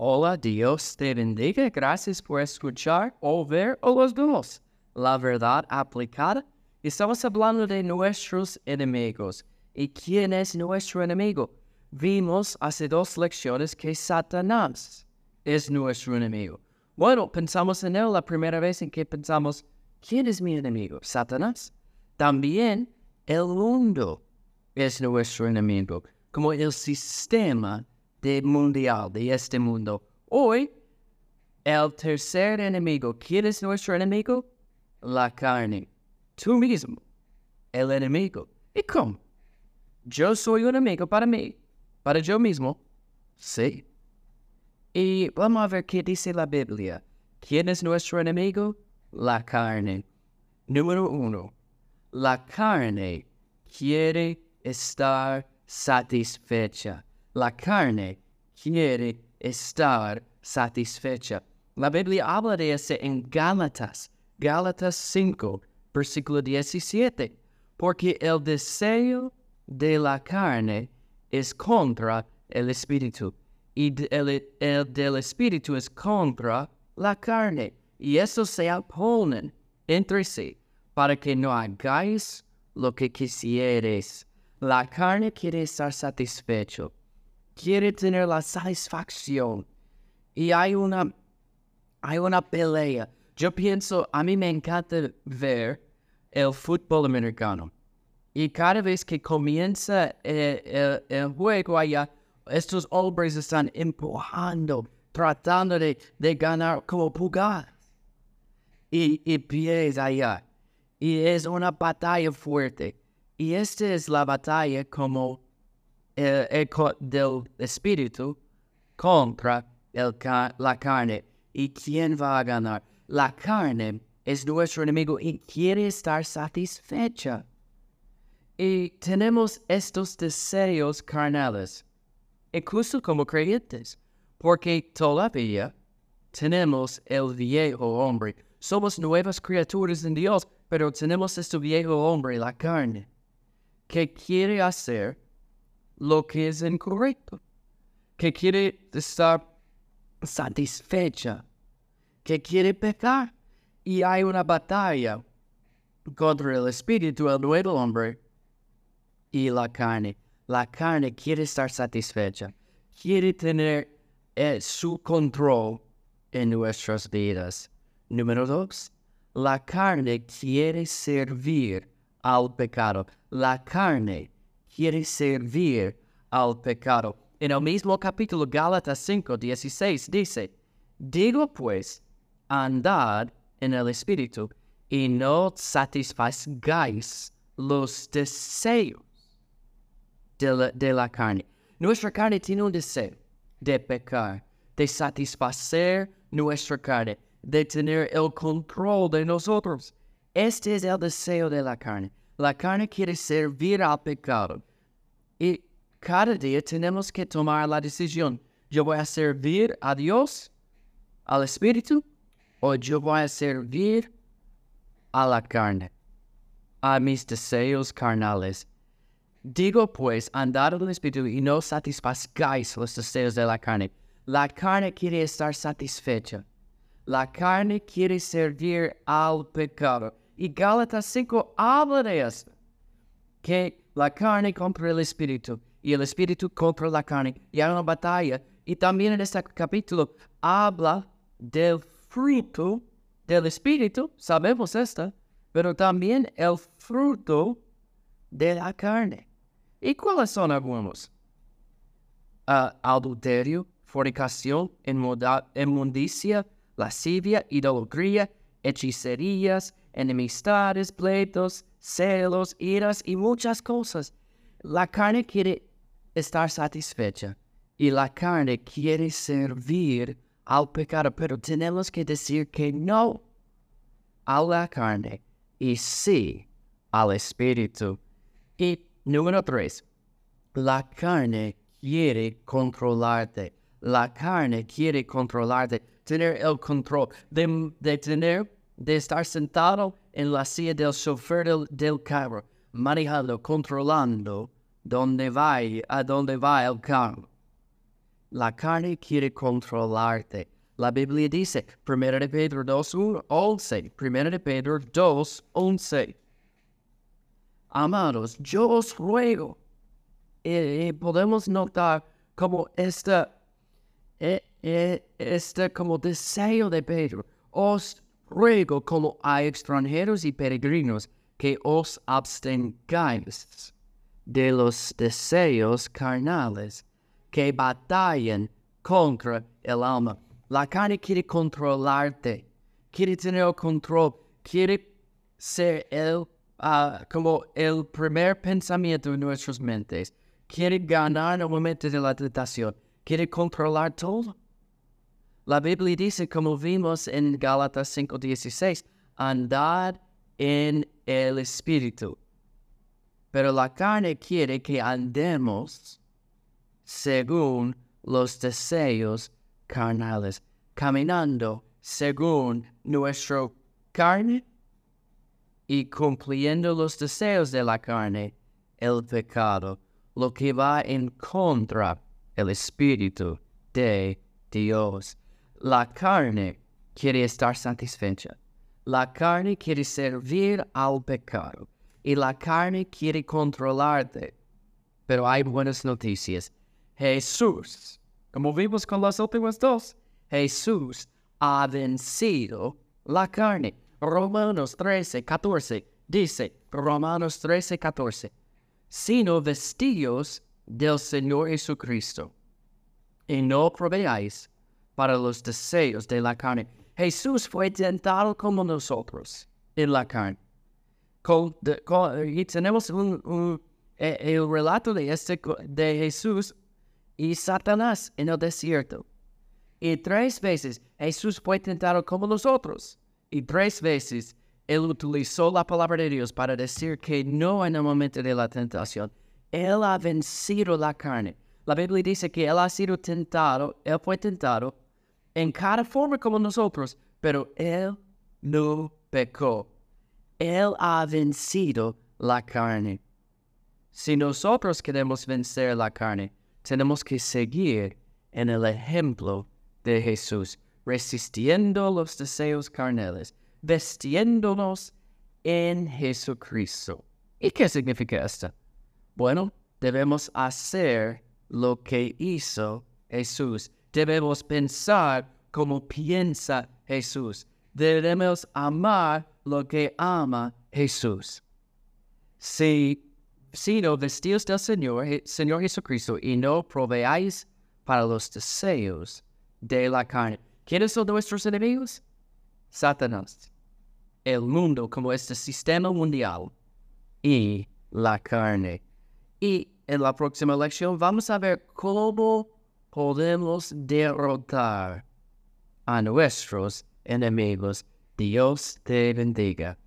Hola, Dios te bendiga. Gracias por escuchar o ver o los dos. La verdad aplicada. Estamos hablando de nuestros enemigos. ¿Y quién es nuestro enemigo? Vimos hace dos lecciones que Satanás es nuestro enemigo. Bueno, pensamos en él la primera vez en que pensamos, ¿quién es mi enemigo? Satanás. También el mundo es nuestro enemigo, como el sistema de mundial de este mundo. Hoy, el tercer enemigo, ¿quién es nuestro enemigo? La carne. Tú mismo, el enemigo. ¿Y cómo? Yo soy un enemigo para mí, para yo mismo. Sí. Y vamos a ver qué dice la Biblia. ¿Quién es nuestro enemigo? La carne. Número uno. La carne quiere estar satisfecha. La carne quiere estar satisfecha. La Biblia habla de eso en Gálatas, Gálatas 5, versículo 17, porque el deseo de la carne es contra el espíritu y el, el del espíritu es contra la carne y eso se oponen entre sí para que no hagáis lo que quisieres. La carne quiere estar satisfecho, quiere tener la satisfacción. Y hay una, hay una pelea. Yo pienso, a mí me encanta ver el fútbol americano. Y cada vez que comienza el, el, juego allá, estos hombres están empujando, tratando de, de ganar como pulgadas. Y, y pies allá. Y es una batalla fuerte. Y esta es la batalla como el, el, del espíritu contra el, la carne. ¿Y quién va a ganar? La carne es nuestro enemigo y quiere estar satisfecha. Y tenemos estos deseos carnales, incluso como creyentes, porque todavía tenemos el viejo hombre. Somos nuevas criaturas en Dios, pero tenemos este viejo hombre, la carne que quiere hacer lo que es incorrecto, que quiere estar satisfecha, que quiere pecar. Y hay una batalla contra el espíritu, el nuevo hombre, y la carne. La carne quiere estar satisfecha, quiere tener eh, su control en nuestras vidas. Número dos, la carne quiere servir al pecado. La carne quiere servir al pecado. En el mismo capítulo Gálatas 5, 16 dice, digo pues, andad en el Espíritu y no satisfagáis los deseos de la, de la carne. Nuestra carne tiene un deseo de pecar, de satisfacer nuestra carne, de tener el control de nosotros. Este es el deseo de la carne. La carne quiere servir al pecado. Y cada día tenemos que tomar la decisión. Yo voy a servir a Dios, al Espíritu, o yo voy a servir a la carne, a mis deseos carnales. Digo pues, andad en el Espíritu y no satisfagáis los deseos de la carne. La carne quiere estar satisfecha. La carne quiere servir al pecado. Y Gálatas 5 habla de esto. Que la carne contra el espíritu y el espíritu contra la carne. Y hay una batalla. Y también en este capítulo habla del fruto del espíritu. Sabemos esto. Pero también el fruto de la carne. ¿Y cuáles son algunos? Uh, adulterio, fornicación, inmundicia, lascivia, idolatría, hechicerías, enemistades, pleitos, celos, iras y muchas cosas. La carne quiere estar satisfecha y la carne quiere servir al pecado, pero tenemos que decir que no a la carne y sí al espíritu. Y número tres, la carne quiere controlarte. La carne quiere controlarte, tener el control, de, tener de estar sentado en la silla del chofer del, carro, manejando, controlando dónde va, a dónde va el carro. La carne quiere controlarte. La Biblia dice, 1 de Pedro 2, 11, 1 de Pedro 2, 11. Amados, yo os ruego, y, podemos notar como esta, e, e, este como deseo de Pedro, os ruego como a extranjeros y peregrinos que os abstengáis de los deseos carnales que batallan contra el alma. La carne quiere controlarte, quiere tener control, quiere ser el, ah, como el primer pensamiento de nuestras mentes, quiere ganar en el momento de la tentación, quiere controlar todo. La Biblia dice, como vimos en Gálatas 5:16, andad en el Espíritu. Pero la carne quiere que andemos según los deseos carnales, caminando según nuestra carne y cumpliendo los deseos de la carne, el pecado, lo que va en contra el Espíritu de Dios. La carne quiere estar satisfecha. La carne quiere servir al pecado y la carne quiere controlarte. Pero hay buenas noticias. Jesús, como vimos con las últimas dos, Jesús ha vencido la carne. Romanos 13, 14 dice, Romanos 13, 14, sino vestidos del Señor Jesucristo, y no proveáis para los deseos de la carne. Jesús fue tentado como nosotros en la carne. y tenemos un, eh, el relato de, este, de Jesús y Satanás en el desierto. Y tres veces Jesús fue tentado como nosotros. Y tres veces Él utilizó la palabra de Dios para decir que no en el momento de la tentación. Él ha vencido la carne. La Biblia dice que Él ha sido tentado, Él fue tentado en cada forma como nosotros, pero Él no pecó. Él ha vencido la carne. Si nosotros queremos vencer la carne, tenemos que seguir en el ejemplo de Jesús, resistiendo los deseos carnales, vestiéndonos en Jesucristo. ¿Y qué significa esto? Bueno, debemos hacer lo que hizo Jesús. Debemos pensar como piensa Jesús. Debemos amar lo que ama Jesús. Si sino vestidos del Señor, Señor Jesucristo, y no proveáis para los deseos de la carne. ¿Quiénes son nuestros enemigos? Satanás, el mundo como este sistema mundial y la carne. Y en la próxima lección vamos a ver cómo podemos derrotar a nuestros enemigos. Dios te bendiga.